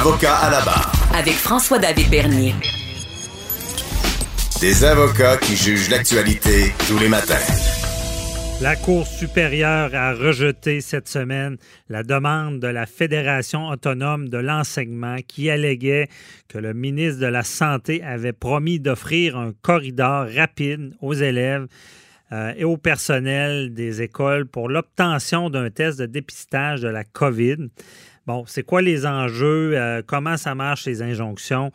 Avocat à la barre. Avec François-David Bernier. Des avocats qui jugent l'actualité tous les matins. La Cour supérieure a rejeté cette semaine la demande de la Fédération autonome de l'enseignement qui alléguait que le ministre de la Santé avait promis d'offrir un corridor rapide aux élèves euh, et au personnel des écoles pour l'obtention d'un test de dépistage de la COVID. Bon, c'est quoi les enjeux? Euh, comment ça marche, les injonctions?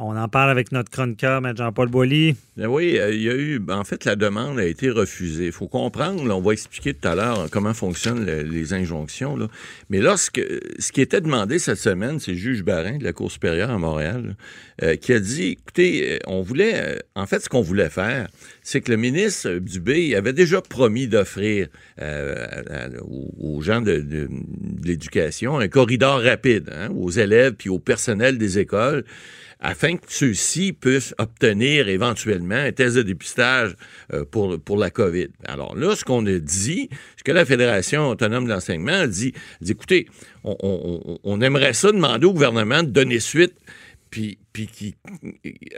On en parle avec notre chroniqueur, M. Jean-Paul Boilly. Ben oui, euh, il y a eu. Ben, en fait, la demande a été refusée. Il faut comprendre, on va expliquer tout à l'heure comment fonctionnent les injonctions. Là. Mais là, ce, qui était demandé cette semaine, c'est le juge Barin de la Cour supérieure à Montréal euh, qui a dit écoutez, euh, on voulait. en fait, ce qu'on voulait faire, c'est que le ministre Dubé avait déjà promis d'offrir aux gens de, l'éducation un corridor rapide hein, aux élèves puis au personnel des écoles afin que ceux-ci puissent obtenir éventuellement un test de dépistage euh, pour, pour la COVID. Alors là, ce qu'on a dit, ce que la Fédération autonome de l'enseignement a dit, dit écoutez, on, aimerait ça demander au gouvernement de donner suite puis, puis qui,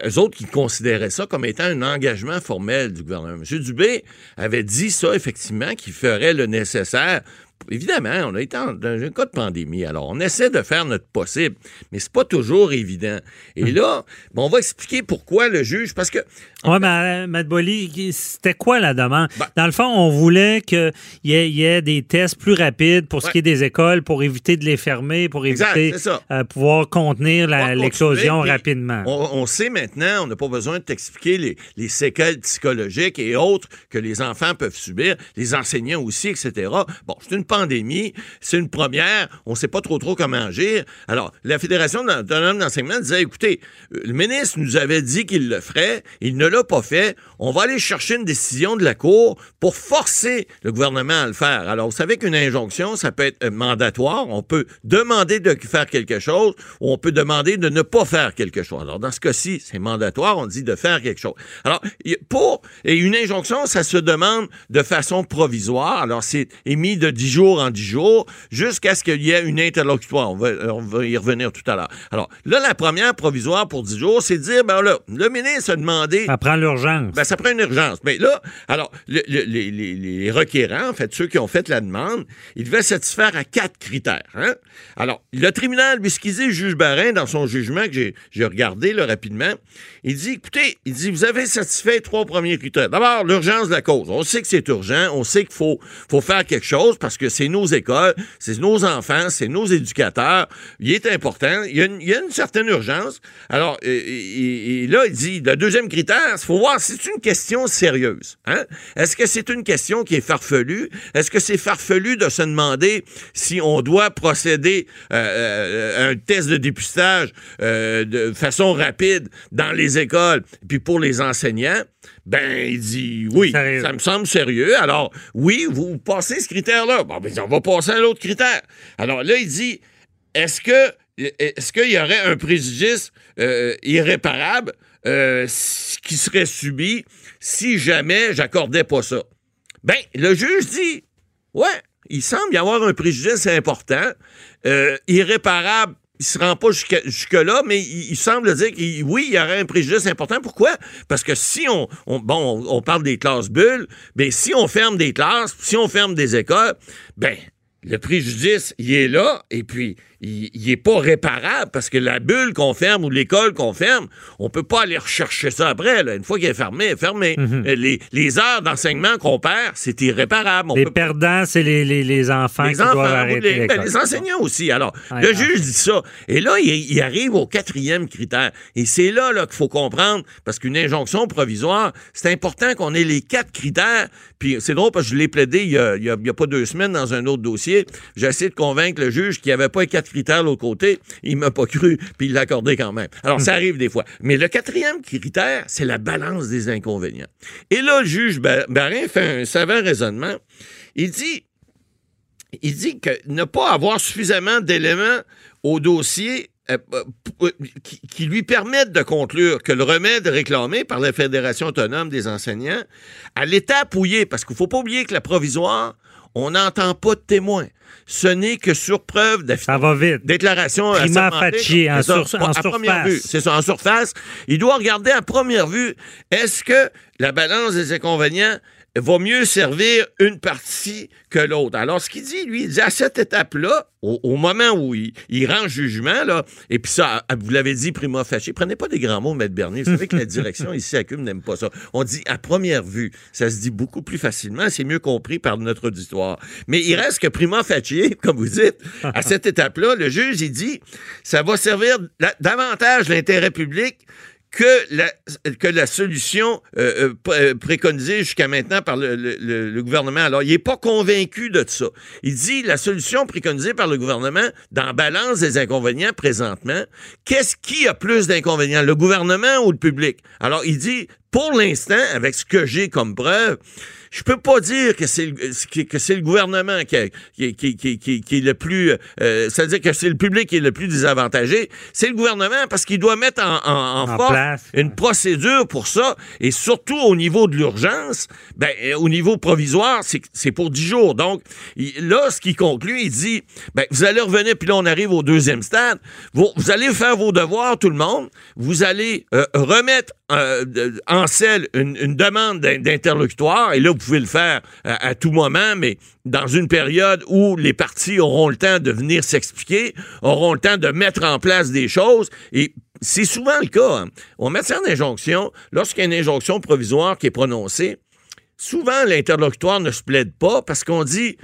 eux autres qui considéraient ça comme étant un engagement formel du gouvernement. M. Dubé avait dit ça, effectivement, qu'il ferait le nécessaire évidemment, on a été dans un cas de pandémie. Alors, on essaie de faire notre possible, mais c'est pas toujours évident. Et hum. là, on va expliquer pourquoi le juge, parce que. Oui, mais Matt c'était quoi la demande? Ben dans le fond, on voulait qu'il y, y, ait des tests plus rapides pour ce qui est des écoles, pour éviter de les fermer, pour éviter euh, pouvoir contenir l'explosion rapidement. On, sait maintenant, on n'a pas besoin de t'expliquer les, les séquelles psychologiques et autres que les enfants peuvent subir, les enseignants aussi, etc. Bon, c'est une pandémie, c'est une première, on ne sait pas trop trop comment agir. Alors, la Fédération autonome d'enseignement disait, écoutez, euh, le ministre nous avait dit qu'il le ferait, il ne l'a pas fait, on va aller chercher une décision de la Cour pour forcer le gouvernement à le faire. Alors, vous savez qu'une injonction, ça peut être euh, mandatoire, on peut demander de faire quelque chose ou on peut demander de ne pas faire quelque chose. Alors, dans ce cas-ci, c'est mandatoire, on dit de faire quelque chose. Alors, pour, et une injonction, ça se demande de façon provisoire, alors c'est émis de 10 jours en dix jours jusqu'à ce qu'il y ait une interlocutoire. On va, y revenir tout à l'heure. Alors, là, la première provisoire pour dix jours, c'est de dire, ben là, le ministre a demandé... Ça prend l'urgence. Ben, ça prend une urgence. Mais là, alors, les, requérants, en fait, ceux qui ont fait la demande, ils devaient satisfaire à quatre critères. Hein. Alors, le tribunal, lui, ce le juge Barin, dans son jugement que j'ai regardé là, rapidement, il dit, écoutez, il dit, vous avez satisfait trois premiers critères. D'abord, l'urgence de la cause. On sait que c'est urgent, on sait qu'il faut, faut faire quelque chose parce que c'est nos écoles, c'est nos enfants, c'est nos éducateurs. Il est important. Il y a une, certaine urgence. Alors, là, il dit, le deuxième critère, il faut voir si c'est une question sérieuse. Hein? Est-ce que c'est une question qui est farfelue? Est-ce que c'est farfelu de se demander si on doit procéder euh, euh, à un test de dépistage euh, de façon rapide dans les écoles, puis pour les enseignants? Ben, il dit oui, ça me semble sérieux. Alors, oui, vous passez ce critère-là. Bon, ben, on va passer à l'autre critère. Alors là, il dit est-ce que est-ce qu'il y aurait un préjudice euh, irréparable euh, qui serait subi si jamais j'accordais pas ça? Ben, le juge dit Ouais, il semble y avoir un préjudice important, euh, irréparable il se rend pas jusque-là, mais il, semble dire que oui, il y aurait un préjudice important. Pourquoi? Parce que si on, bon, on, parle des classes bulles, mais si on ferme des classes, si on ferme des écoles, ben le préjudice, il est là, et puis il n'est pas réparable parce que la bulle qu'on ferme ou l'école qu'on ferme, on peut pas aller rechercher ça après. Une fois qu'elle est fermée, elle est fermée. Mhm. Euh, les, heures d'enseignement qu'on perd, c'est irréparable. les perdants, c'est les, les, enfants les qui enfants, doivent arrêter ben, les, enseignants aussi. Alors, le juge dit ça. Et là, il, arrive au quatrième critère. Et c'est là, là qu'il faut comprendre, parce qu'une injonction provisoire, c'est important qu'on ait les quatre critères. Puis c'est drôle parce que je l'ai plaidé il y, a, il y a pas deux semaines dans un autre dossier dossier. J'ai essayé de convaincre le juge qu'il n'y avait pas les quatre critères de l'autre côté. Il m'a pas cru, puis il l'a accordé quand même. Alors, ça arrive des fois. Mais le quatrième critère, c'est la balance des inconvénients. Et là, le juge Ba- Barin fait un savant raisonnement. Il dit, il dit que ne pas avoir suffisamment d'éléments au dossier euh, euh, qui, qui lui permettent de conclure que le remède réclamé par la Fédération autonome des enseignants, à l'étape où il est, parce qu'il ne faut pas oublier que la provisoire, on n'entend pas de témoins. Ce n'est que sur preuve Ça va vite. déclaration Prima assermentée. facie, en sur- en à première surface. vue. C'est ça, en surface. Il doit regarder à première vue, est-ce que la balance des inconvénients va mieux servir une partie que l'autre. Alors, ce qu'il dit, lui, il dit à cette étape-là, au, au moment où il, il rend jugement, là, et puis ça, vous l'avez dit, prima facie, prenez pas des grands mots, Maître Bernier. Vous savez que la direction ici à CUM n'aime pas ça. On dit à première vue. Ça se dit beaucoup plus facilement, c'est mieux compris par notre auditoire. Mais il reste que prima facie, comme vous dites, à cette étape-là, le juge, il dit, ça va servir davantage l'intérêt public que la, que la solution euh, euh, euh, préconisée jusqu'à maintenant par le, le- le- gouvernement. Alors, il n'est pas convaincu de ça. Il dit la solution préconisée par le gouvernement dans la balance des inconvénients présentement, qu'est-ce qui a plus d'inconvénients, le gouvernement ou le public? Alors, il dit, pour l'instant, avec ce que j'ai comme preuve, je peux pas dire que c'est le, que c'est le gouvernement qui, a- qui, qui, qui, qui- qui est le plus... euh, C'est-à-dire que c'est le public qui est le plus désavantagé. C'est le gouvernement parce qu'il doit mettre en, en, en En force place. une procédure pour ça. Et surtout au niveau de l'urgence, ben, euh, au niveau provisoire, c'est c'est pour 10 jours. Donc, il- là, ce qu'il conclut, il dit, ben, vous allez revenir, puis là, on arrive au deuxième stade. Vous, vous allez faire vos devoirs, tout le monde. Vous allez euh, remettre euh, en selle une, demande d'in- d'interlocutoire. Et là, vous pouvez le faire à, tout moment, mais dans une période où les partis auront le temps de venir s'expliquer, auront le temps de mettre en place des choses. Et c'est souvent le cas. hein. En matière d'injonction, lorsqu'il y a une injonction provisoire qui est prononcée, souvent l'interlocutoire ne se plaide pas parce qu'on dit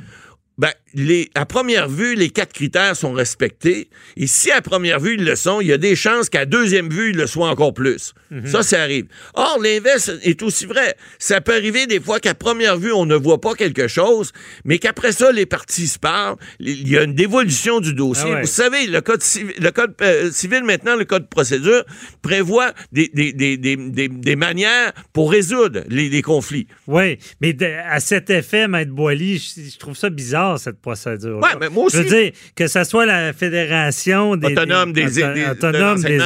ben, les, à première vue, les quatre critères sont respectés. Et si à première vue, ils le sont, il y a des chances qu'à deuxième vue, ils le soient encore plus. Ça, ça arrive. Or, l'inverse est aussi vrai. Ça peut arriver des fois qu'à première vue, on ne voit pas quelque chose, mais qu'après ça, les parties se parlent. Il y a une dévolution du dossier. Ah ouais. Vous savez, le code civil, le code euh, civil maintenant, le code de procédure, prévoit des, des, des, des, des- des manières pour résoudre les, les conflits. Oui, mais à cet effet, Maître Boily, je, je trouve ça bizarre, cette procédure. Ouais, mais moi aussi. Je veux dire, que ce soit la Fédération des, Autonome des- de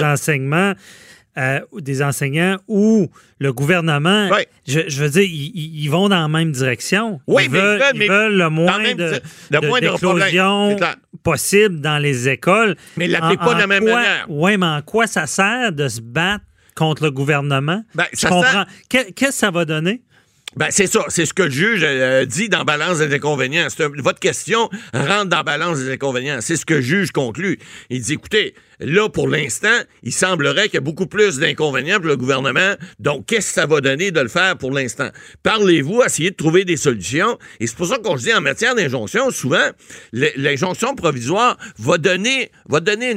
enseignements, euh, ou des enseignants ou le gouvernement, je, je veux dire, ils, vont dans la même direction. Oui, ils mais ils veulent, ils veulent le moins même de, le possible dans les écoles. Mais ils l'appliquent En- pas de la même quoi- manière. Oui, mais en quoi ça sert de se battre contre le gouvernement? Ben, Je ça Qu'est-ce que ça va donner? Ben, c'est ça. C'est ce que le juge euh, dit dans Balance des inconvénients. Votre question rentre dans Balance des inconvénients. C'est ce que le juge conclut. Il dit, écoutez, là, pour l'instant, il semblerait qu'il y a beaucoup plus d'inconvénients pour le gouvernement. Donc, qu'est-ce que ça va donner de le faire pour l'instant? Parlez-vous, essayez de trouver des solutions. Et c'est pour ça qu'on se dit, en matière d'injonction, souvent, l'injonction provisoire va donner, va donner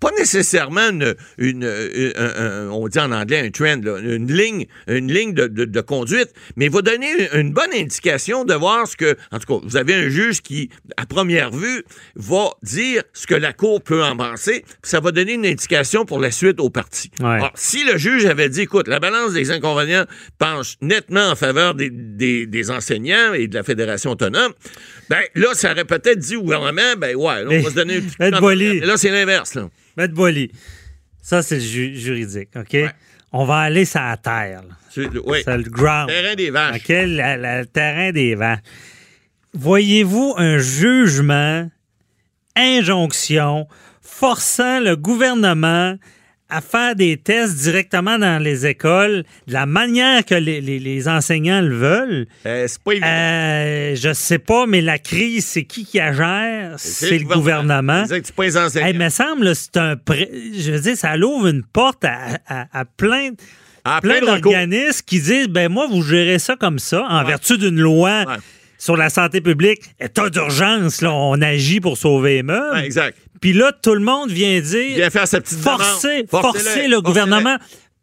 pas nécessairement une, une- un- un- on dit en anglais un trend, une ligne, une ligne de, conduite, mais va donner une, bonne indication de voir ce que, en tout cas, vous avez un juge qui, à première vue, va dire ce que la Cour peut puis ça va donner une indication pour la suite au parti. Ouais. Alors, si le juge avait dit, écoute, la balance des inconvénients penche nettement en faveur des, des- des enseignants et de la Fédération autonome, ben là, ça aurait peut-être dit au gouvernement, ben ouais, là, on va se donner une petite. Mais là, c'est l'inverse, là. Maître Boily, ça, c'est le ju- juridique, OK? On va aller sur la terre. C'est- Oui. Le ground. Terrain des vaches. OK? La- la- le terrain des vaches. Voyez-vous un jugement, injonction, forçant le gouvernement à faire des tests directement dans les écoles de la manière que les, les- les enseignants le veulent? Euh, c'est pas évident. Euh, je sais pas, mais la crise, c'est qui qui la gère? C'est le gouvernement. C'est pas les enseignants. Hey, me semble, c'est un. pré- Je veux dire, ça ouvre une porte à, à- à plein, Ah, plein d'organismes qui disent ben moi, vous gérez ça comme ça, en vertu d'une loi Ouais. Sur la santé publique. État d'urgence, là, on agit pour sauver les meubles. Ouais, exact. Puis là, tout le monde vient dire Vient faire sa petite forcer, demande. forcer le gouvernement.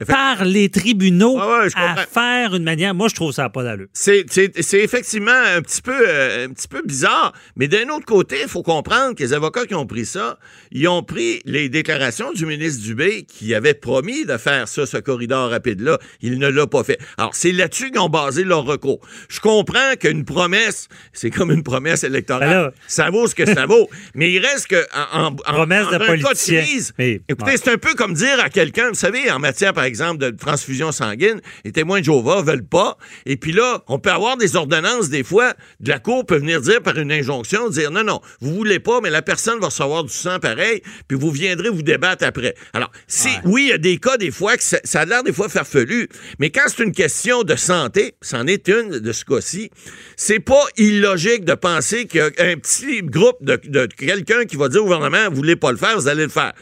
Par les tribunaux ouais, à faire une manière. Moi, je trouve ça pas d'allure. C'est, effectivement un petit peu euh, un petit peu bizarre, mais d'un autre côté, il faut comprendre que les avocats qui ont pris ça, ils ont pris les déclarations du ministre Dubé qui avait promis de faire ça, ce corridor rapide-là. Il ne l'a pas fait. Alors, c'est là-dessus qu'ils ont basé leur recours. Je comprends qu'une promesse, c'est comme une promesse électorale. Ben ça vaut ce que ça vaut. Mais il reste que en, en- en- Promesse en de un cas politicien. crise, Mais- écoutez, ouais. c'est un peu comme dire à quelqu'un, vous savez, en matière, par exemple, de transfusion sanguine, les témoins de Jéhovah veulent pas. Et puis là, on peut avoir des ordonnances, des fois, de la Cour peut venir dire par une injonction, dire non, non, vous voulez pas, mais la personne va recevoir du sang pareil, puis vous viendrez vous débattre après. Alors, si, oui, il y a des cas, des fois, que ça, ça a l'air des fois farfelu, mais quand c'est une question de santé, c'en est une de ce cas-ci, c'est pas illogique de penser qu'il y a un petit groupe de, de quelqu'un qui va dire au gouvernement, vous voulez pas le faire, vous allez le faire.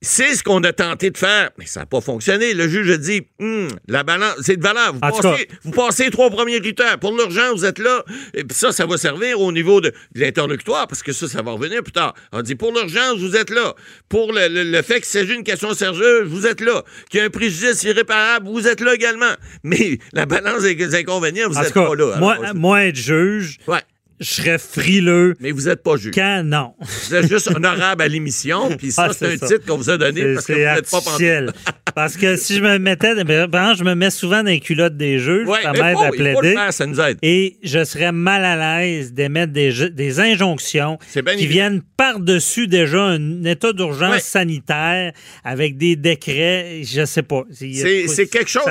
C'est ce qu'on a tenté de faire, mais ça n'a pas fonctionné. Le juge a dit, Hum, la balance, c'est de valeur. Vous passez, vous passez les trois premiers critères. Pour l'urgence, vous êtes là. Et puis ça, ça va servir au niveau de, de l'interlocutoire, parce que ça, ça va revenir plus tard. On dit, pour l'urgence, vous êtes là. Pour le, le- le fait qu'il s'agit d'une question sérieuse, vous êtes là. Qu'il y a un préjudice irréparable, vous êtes là également. Mais la balance des inconvénients, vous n'êtes pas là. moi, moi, être juge, ouais. je serais frileux Mais vous n'êtes pas juge. quand? Non. Vous êtes juste honorable à l'émission, puis ça, Ah, c'est un c'est ça. titre qu'on vous a donné parce que vous n'êtes pas artificiel. Parce que si je me mettais, ben, je me mets souvent dans les culottes des juges, Ouais, ça m'aide à plaider. faire, ça nous aide. Et je serais mal à l'aise d'émettre des, injonctions qui évident. viennent par-dessus déjà un état d'urgence Ouais. sanitaire avec des décrets, je sais pas. C'est quelque chose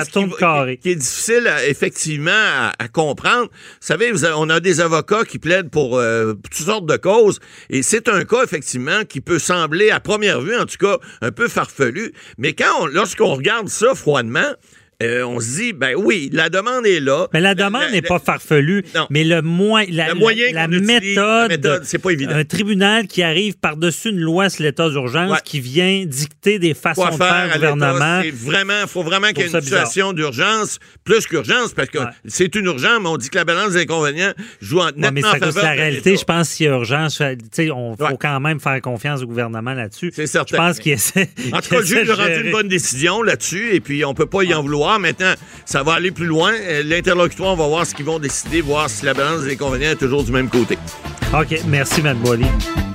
qui, est difficile à- effectivement à, à comprendre. Vous savez, vous avez- on a des avocats qui plaident pour, euh, pour toutes sortes de causes et c'est un cas effectivement qui peut sembler à première vue en tout cas un peu farfelu, mais quand on- lorsqu'on regarde ça froidement, euh, on se dit ben oui, la demande est là. Mais la demande n'est pas farfelue, Non. mais le, la, Le moyen la, méthode, c'est pas évident. un tribunal qui arrive par-dessus une loi sur l'état d'urgence, Ouais. qui vient dicter des façons quoi de faire au gouvernement. C'est vraiment, faut vraiment qu'il y ait ça une situation d'urgence, plus qu'urgence, parce que Ouais. c'est une urgence, mais on dit que la balance des inconvénients joue en, Ouais, nettement mais en de faveur la réalité. Je pense qu'il y a urgence. Tu sais, on faut quand même faire confiance au gouvernement là-dessus. C'est certain. Je pense qu'il essaie. En tout cas, le juge a rendu une bonne décision là-dessus, et puis on peut pas y en vouloir. Maintenant, ça va aller plus loin. Euh, L'interlocutoire, on va voir ce qu'ils vont décider, voir si la balance des inconvénients est toujours du même côté. OK. Merci, Mme.